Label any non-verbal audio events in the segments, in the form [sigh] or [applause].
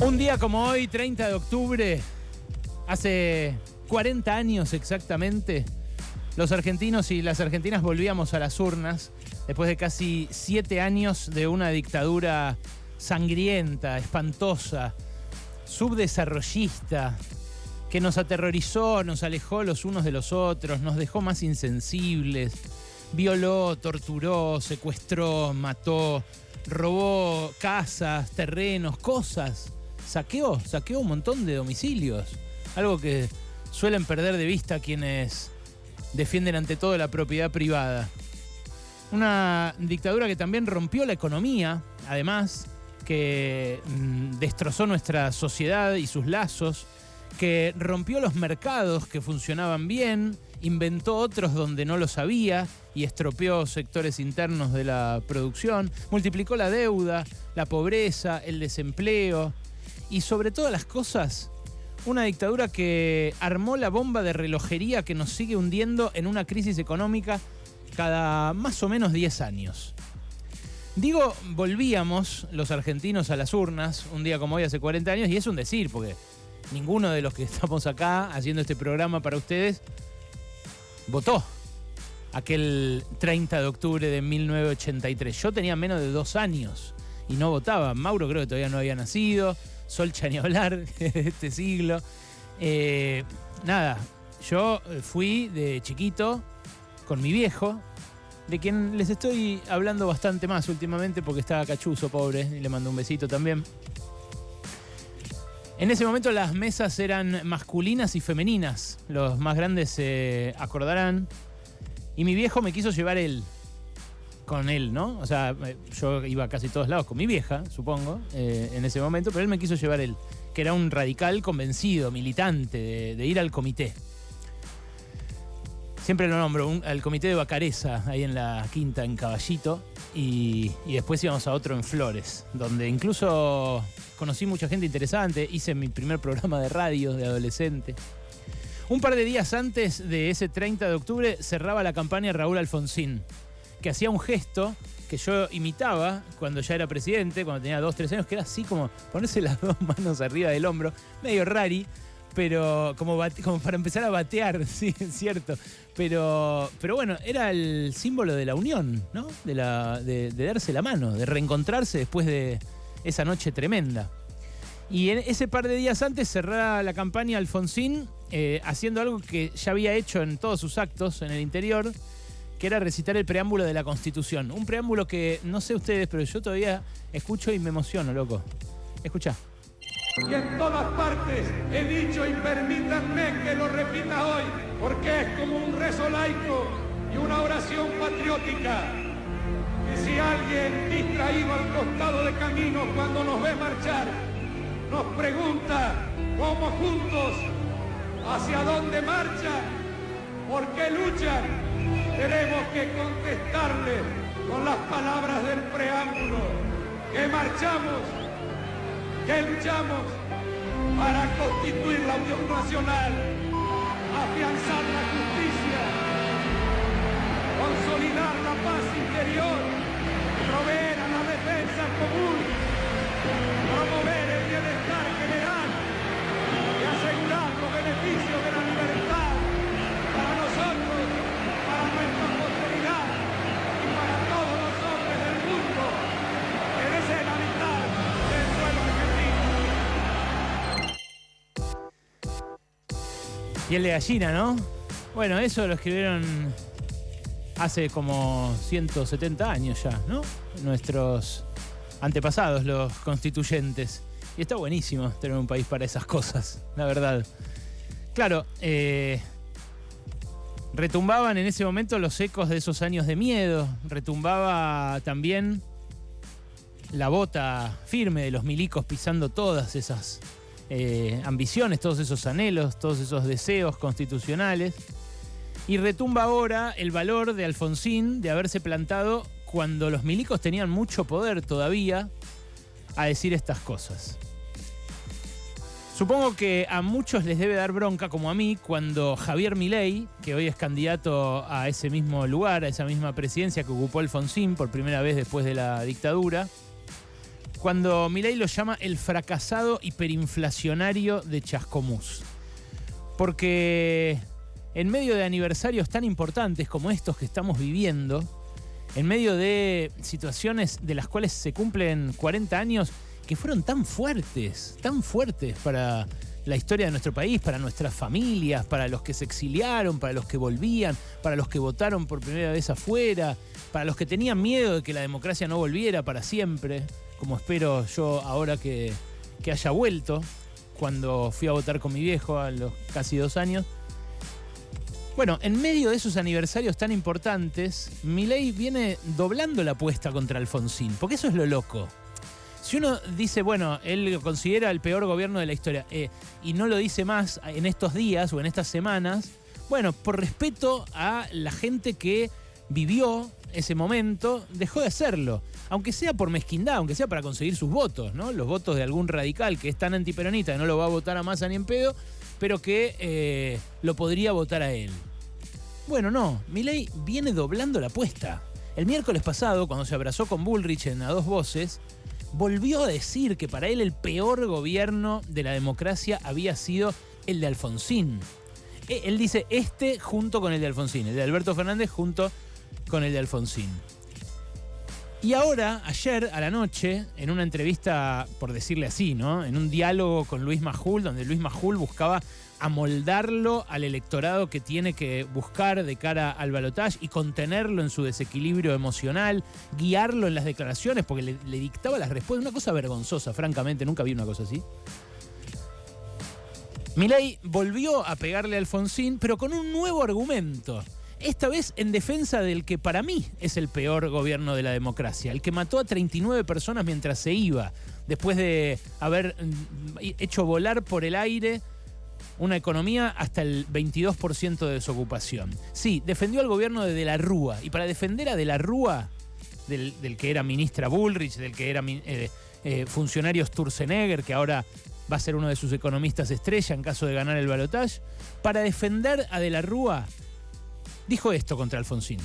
Un día como hoy, 30 de octubre, hace 40 años exactamente, los argentinos y las argentinas volvíamos a las urnas después de casi 7 años de una dictadura sangrienta, espantosa, subdesarrollista, que nos aterrorizó, nos alejó los unos de los otros, nos dejó más insensibles, violó, torturó, secuestró, mató, robó casas, terrenos, cosas saqueó, saqueó un montón de domicilios. Algo que suelen perder de vista quienes defienden ante todo la propiedad privada. Una dictadura que también rompió la economía, además, que mm, destrozó nuestra sociedad y sus lazos, que rompió los mercados que funcionaban bien, inventó otros donde no los había y estropeó sectores internos de la producción, multiplicó la deuda, la pobreza, el desempleo, y sobre todas las cosas, una dictadura que armó la bomba de relojería que nos sigue hundiendo en una crisis económica cada más o menos 10 años. Digo, volvíamos los argentinos a las urnas un día como hoy hace 40 años y es un decir, porque ninguno de los que estamos acá haciendo este programa para ustedes votó aquel 30 de octubre de 1983. Yo tenía menos de dos años y no votaba. Mauro creo que todavía no había nacido. Solcha ni hablar [laughs] de este siglo. Eh, nada, yo fui de chiquito con mi viejo, de quien les estoy hablando bastante más últimamente porque estaba cachuzo, pobre, y le mando un besito también. En ese momento las mesas eran masculinas y femeninas, los más grandes se acordarán, y mi viejo me quiso llevar él con él, ¿no? O sea, eh, yo iba a casi todos lados con mi vieja, supongo, eh, en ese momento, pero él me quiso llevar él, que era un radical convencido, militante, de, ir al comité. Siempre lo nombro, al comité de Bacareza, ahí en la quinta, en Caballito, y, y después íbamos a otro en Flores, donde incluso conocí mucha gente interesante, hice mi primer programa de radio de adolescente. Un par de días antes de ese 30 de octubre cerraba la campaña Raúl Alfonsín, que hacía un gesto que yo imitaba cuando ya era presidente, cuando tenía dos, tres años, que era así como ponerse [laughs] las dos manos arriba del hombro, medio rari, pero como, como para empezar a batear, [laughs] sí, es cierto. Pero, pero bueno, era el símbolo de la unión, ¿no? De, la, de, darse la mano, de reencontrarse después de esa noche tremenda. Y en ese par de días antes cerraba la campaña Alfonsín eh, haciendo algo que ya había hecho en todos sus actos en el interior, que recitar el preámbulo de la Constitución. Un preámbulo que no sé ustedes, pero yo todavía escucho y me emociono, loco. Escucha. Y en todas partes he dicho y permítanme que lo repita hoy, porque es como un rezo laico y una oración patriótica. Y si alguien distraído al costado de camino cuando nos ve marchar, nos pregunta cómo juntos, hacia dónde marchan, por qué luchan, tenemos que contestarle con las palabras del preámbulo, que marchamos, que luchamos para constituir la Unión Nacional, afianzar la justicia, consolidar la paz interior, proveer a la defensa común, promover el bienestar general y asegurar los beneficios de la libertad argentino. Y el de gallina, ¿no? Bueno, eso lo escribieron hace como 170 años ya, ¿no? Nuestros antepasados, los constituyentes. Y está buenísimo tener un país para esas cosas, la verdad. Claro, eh, retumbaban en ese momento los ecos de esos años de miedo, retumbaba también la bota firme de los milicos pisando todas esas eh, ambiciones, todos esos anhelos, todos esos deseos constitucionales. Y retumba ahora el valor de Alfonsín de haberse plantado cuando los milicos tenían mucho poder todavía a decir estas cosas. Supongo que a muchos les debe dar bronca, como a mí, cuando Javier Milei, que hoy es candidato a ese mismo lugar, a esa misma presidencia que ocupó Alfonsín por primera vez después de la dictadura, cuando Milei lo llama el fracasado hiperinflacionario de Chascomús. Porque en medio de aniversarios tan importantes como estos que estamos viviendo, en medio de situaciones de las cuales se cumplen 40 años que fueron tan fuertes, tan fuertes para la historia de nuestro país, para nuestras familias, para los que se exiliaron, para los que volvían, para los que votaron por primera vez afuera, para los que tenían miedo de que la democracia no volviera para siempre, como espero yo ahora que, que haya vuelto, cuando fui a votar con mi viejo a los casi dos años. Bueno, en medio de esos aniversarios tan importantes, Milei viene doblando la apuesta contra Alfonsín, porque eso es lo loco. Si uno dice, bueno, él lo considera el peor gobierno de la historia eh, y no lo dice más en estos días o en estas semanas, bueno, por respeto a la gente que vivió ese momento, dejó de hacerlo. Aunque sea por mezquindad, aunque sea para conseguir sus votos, ¿no? Los votos de algún radical que es tan antiperonista que no lo va a votar a Massa ni en pedo, pero que eh, lo podría votar a él. Bueno, no, Milei viene doblando la apuesta. El miércoles pasado, cuando se abrazó con Bullrich en A Dos Voces, volvió a decir que para él el peor gobierno de la democracia había sido el de Alfonsín. E, él dice este junto con el de Alfonsín, el de Alberto Fernández junto con el de Alfonsín. Y ahora, ayer a la noche, en una entrevista, por decirle así, ¿no? En un diálogo con Luis Majul, donde Luis Majul buscaba amoldarlo al electorado que tiene que buscar de cara al balotaje y contenerlo en su desequilibrio emocional, guiarlo en las declaraciones, porque le, dictaba las respuestas. Una cosa vergonzosa, francamente, nunca vi una cosa así. Milei volvió a pegarle a Alfonsín, pero con un nuevo argumento esta vez en defensa del que para mí es el peor gobierno de la democracia, el que mató a 39 personas mientras se iba, después de haber mm, hecho volar por el aire una economía hasta el 22% de desocupación. Sí, defendió al gobierno de De la Rúa, y para defender a De la Rúa, del, que era ministra Bullrich, del que era eh, eh, funcionario Sturzenegger, que ahora va a ser uno de sus economistas estrella en caso de ganar el balotaje, para defender a De la Rúa dijo esto contra Alfonsín.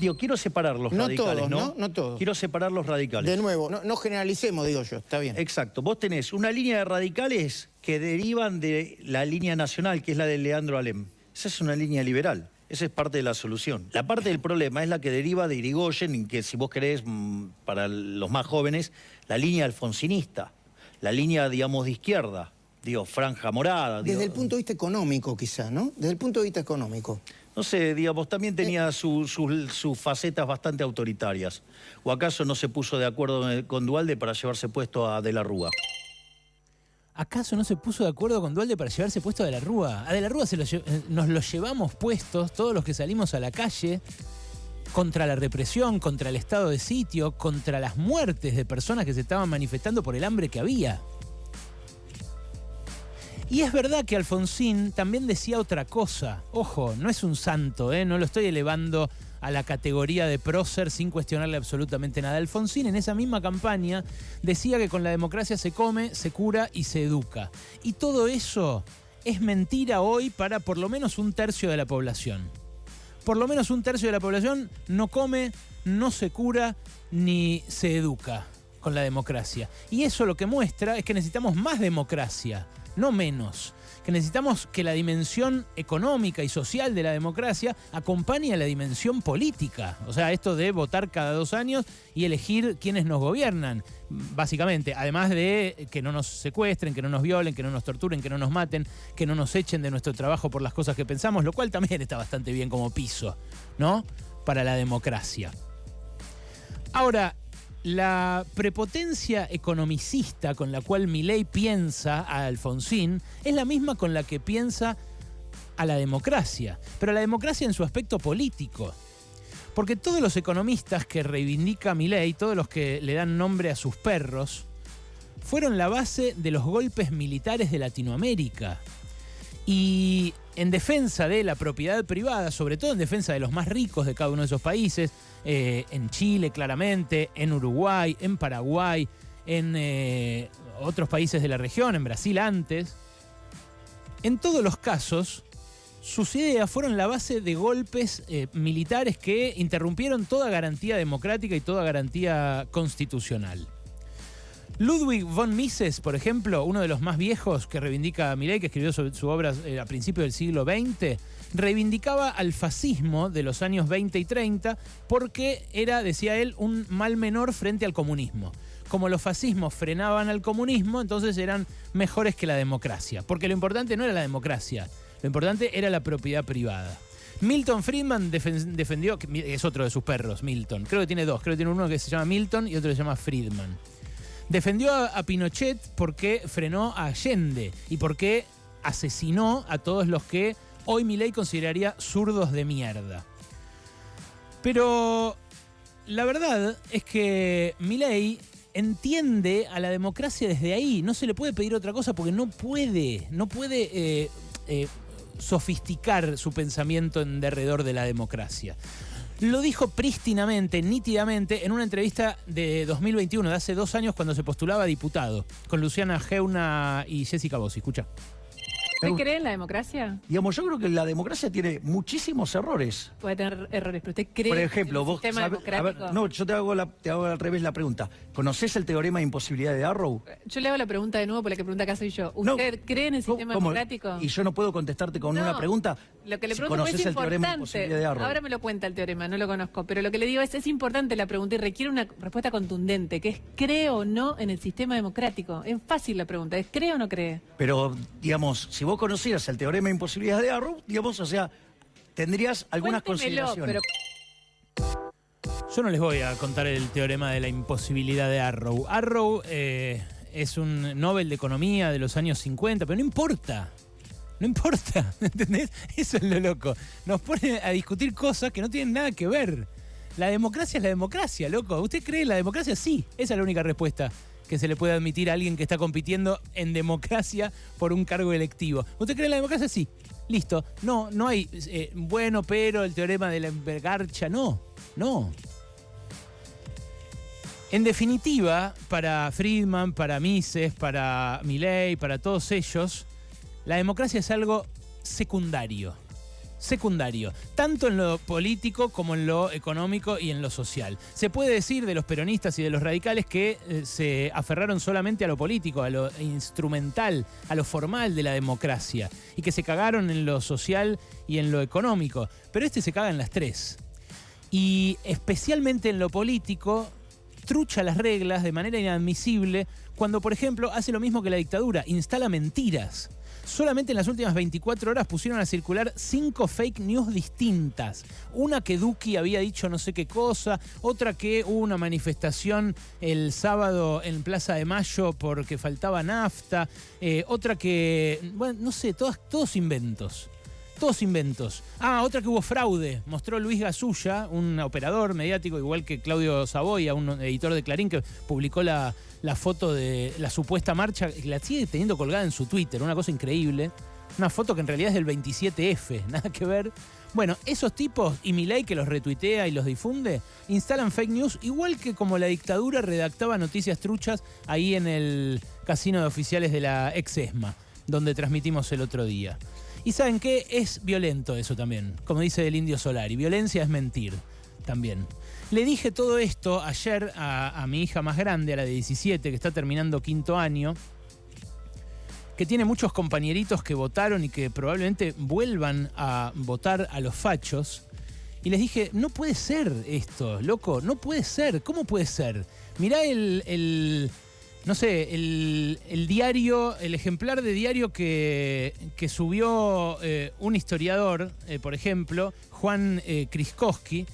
Digo, quiero separar los no radicales, todos, ¿no? ¿no? todos. Quiero separar los radicales. De nuevo, no, generalicemos, digo yo, está bien. Exacto. Vos tenés una línea de radicales que derivan de la línea nacional, que es la de Leandro Alem. Esa es una línea liberal. Esa es parte de la solución. La parte del problema es la que deriva de Irigoyen, y que si vos querés, mm, para los más jóvenes, la línea alfonsinista, la línea, digamos, de izquierda, digo, franja morada. Desde el punto de vista económico, quizá, ¿no? Desde el punto de vista económico no sé, digamos, también tenía sus facetas bastante autoritarias. ¿O acaso no se puso de acuerdo con Dualde para llevarse puesto a De la Rúa? ¿Acaso no se puso de acuerdo con Dualde para llevarse puesto a De la Rúa? A De la Rúa eh, nos lo llevamos puestos todos los que salimos a la calle contra la represión, contra el estado de sitio, contra las muertes de personas que se estaban manifestando por el hambre que había. Y es verdad que Alfonsín también decía otra cosa. Ojo, no es un santo, ¿eh? no lo estoy elevando a la categoría de prócer sin cuestionarle absolutamente nada. Alfonsín en esa misma campaña decía que con la democracia se come, se cura y se educa. Y todo eso es mentira hoy para por lo menos un tercio de la población. Por lo menos un tercio de la población no come, no se cura ni se educa con la democracia. Y eso lo que muestra es que necesitamos más democracia no menos. Que necesitamos que la dimensión económica y social de la democracia acompañe a la dimensión política. O sea, esto de votar cada dos años y elegir quienes nos gobiernan, básicamente. Además de que no nos secuestren, que no nos violen, que no nos torturen, que no nos maten, que no nos echen de nuestro trabajo por las cosas que pensamos, lo cual también está bastante bien como piso, ¿no? Para la democracia. Ahora, la prepotencia economicista con la cual Milei piensa a Alfonsín es la misma con la que piensa a la democracia, pero a la democracia en su aspecto político. Porque todos los economistas que reivindica Milei, todos los que le dan nombre a sus perros, fueron la base de los golpes militares de Latinoamérica. Y en defensa de la propiedad privada, sobre todo en defensa de los más ricos de cada uno de esos países, eh, en Chile claramente, en Uruguay, en Paraguay, en eh, otros países de la región, en Brasil antes. En todos los casos, sus ideas fueron la base de golpes eh, militares que interrumpieron toda garantía democrática y toda garantía constitucional. Ludwig von Mises, por ejemplo, uno de los más viejos que reivindica Milei, que escribió su, obra eh, a principios del siglo XX, reivindicaba al fascismo de los años 20 y 30 porque era, decía él, un mal menor frente al comunismo. Como los fascismos frenaban al comunismo, entonces eran mejores que la democracia. Porque lo importante no era la democracia, lo importante era la propiedad privada. Milton Friedman defen- defendió, es otro de sus perros, Milton. Creo que tiene dos, creo que tiene uno que se llama Milton y otro que se llama Friedman. Defendió a, Pinochet porque frenó a Allende y porque asesinó a todos los que hoy Milei consideraría zurdos de mierda. Pero la verdad es que Milei entiende a la democracia desde ahí. No se le puede pedir otra cosa porque no puede, no puede eh, eh, sofisticar su pensamiento en derredor de la democracia. Lo dijo prístinamente, nítidamente, en una entrevista de 2021, de hace dos años, cuando se postulaba diputado, con Luciana Geuna y Jessica Bossi. Escucha. ¿Usted cree en la democracia? Digamos, yo creo que la democracia tiene muchísimos errores. Puede tener errores, pero ¿usted cree Por ejemplo, en el vos sistema sabés- a ver, democrático? no, yo te hago, la- te hago al revés la pregunta. ¿Conoces el teorema de imposibilidad de Arrow? Yo le hago la pregunta de nuevo, porque la que pregunta acá soy yo. No. ¿Usted cree en el ¿Cómo- sistema cómo? democrático? Y yo no puedo contestarte con No, una pregunta. Lo que le si pregunto es conoces el teorema de imposibilidad de Arrow. Ahora me lo cuenta el teorema, no lo conozco. Pero lo que le digo es, es importante la pregunta y requiere una respuesta contundente, que es ¿cree o no en el sistema democrático? Es fácil la pregunta, es ¿cree o no cree? Pero, digamos, si vos conocieras el teorema de imposibilidad de Arrow, digamos, o sea, tendrías algunas Cuéntemelo, consideraciones. pero Yo no les voy a contar el teorema de la imposibilidad de Arrow. Arrow eh, es un Nobel de Economía de los años 50, pero no importa. No importa, [laughs] ¿entendés? Eso es lo loco. Nos pone a discutir cosas que no tienen nada que ver. La democracia es la democracia, loco. ¿Usted cree en la democracia? Sí, esa es la única respuesta que se le puede admitir a alguien que está compitiendo en democracia por un cargo electivo. ¿Usted cree en la democracia? Sí. Listo. No, no hay, eh, bueno, pero el teorema de la garcha, no. No. En definitiva, para Friedman, para Mises, para Milley, para todos ellos, la democracia es algo secundario. Secundario, tanto en lo político como en lo económico y en lo social. Se puede decir de los peronistas y de los radicales que eh, se aferraron solamente a lo político, a lo instrumental, a lo formal de la democracia, y que se cagaron en lo social y en lo económico. Pero este se caga en las tres. Y especialmente en lo político, trucha las reglas de manera inadmisible cuando, por ejemplo, hace lo mismo que la dictadura, instala mentiras. Solamente en las últimas 24 horas pusieron a circular cinco fake news distintas. Una que Duki había dicho no sé qué cosa, otra que hubo una manifestación el sábado en Plaza de Mayo porque faltaba nafta, eh, otra que, bueno, no sé, todas, todos inventos. Todos inventos. Ah, otra que hubo fraude. Mostró Luis Gasulla, un operador mediático, igual que Claudio Saboya, un editor de Clarín, que publicó la, foto de la supuesta marcha, y la sigue teniendo colgada en su Twitter, una cosa increíble. Una foto que en realidad es del 27F, [laughs] nada que ver. Bueno, esos tipos y Milei que los retuitea y los difunde, instalan fake news igual que como la dictadura redactaba noticias truchas ahí en el casino de oficiales de la ex ESMA, donde transmitimos el otro día. Y saben qué, es violento eso también, como dice el indio Solari, violencia es mentir también. Le dije todo esto ayer a, mi hija más grande, a la de 17, que está terminando quinto año, que tiene muchos compañeritos que votaron y que probablemente vuelvan a votar a los fachos. Y les dije, no puede ser esto, loco, no puede ser, ¿cómo puede ser? Mirá el- no sé, el, diario, el ejemplar de diario que, subió eh, un historiador, eh, por ejemplo, Juan eh, Kriskowski,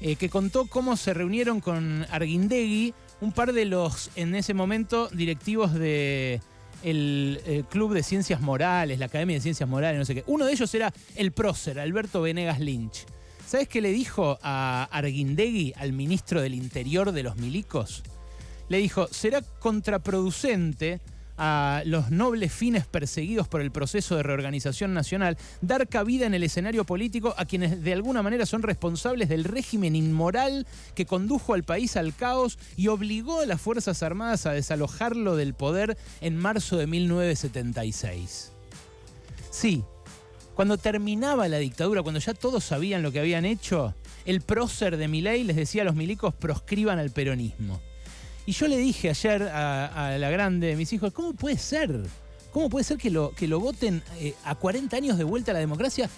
eh, que contó cómo se reunieron con Arguindegui un par de los, en ese momento, directivos de el, Club de Ciencias Morales, la Academia de Ciencias Morales, no sé qué. Uno de ellos era el prócer, Alberto Venegas Lynch. ¿Sabes qué le dijo a Arguindegui, al ministro del Interior de los milicos? Le dijo, será contraproducente a los nobles fines perseguidos por el proceso de reorganización nacional, dar cabida en el escenario político a quienes de alguna manera son responsables del régimen inmoral que condujo al país al caos y obligó a las Fuerzas Armadas a desalojarlo del poder en marzo de 1976. Sí, cuando terminaba la dictadura, cuando ya todos sabían lo que habían hecho, el prócer de Milei les decía a los milicos proscriban al peronismo. Y yo le dije ayer a, la grande de mis hijos, ¿cómo puede ser? ¿Cómo puede ser que lo, que lo voten eh, a 40 años de vuelta a la democracia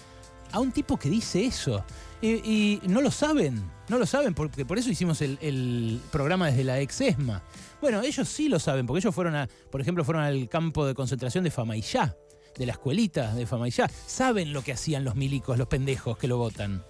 a un tipo que dice eso? Y, no lo saben, no lo saben, porque por eso hicimos el, programa desde la ex ESMA. Bueno, ellos sí lo saben, porque ellos fueron a, por ejemplo, fueron al campo de concentración de Famaillá, de la escuelita de Famaillá. Saben lo que hacían los milicos, los pendejos que lo votan.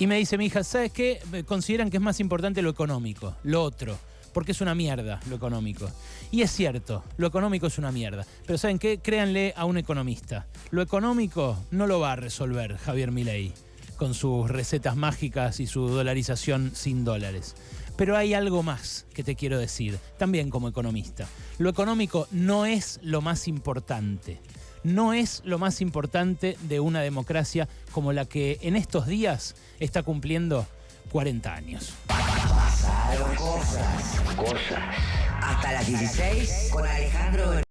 Y me dice mi hija, ¿sabes qué? Consideran que es más importante lo económico, lo otro, porque es una mierda lo económico. Y es cierto, lo económico es una mierda. Pero ¿saben qué? Créanle a un economista. Lo económico no lo va a resolver Javier Milei con sus recetas mágicas y su dolarización sin dólares. Pero hay algo más que te quiero decir, también como economista. Lo económico no es lo más importante no es lo más importante de una democracia como la que en estos días está cumpliendo 40 años. Pasaron cosas, cosas. Hasta las 16 con Alejandro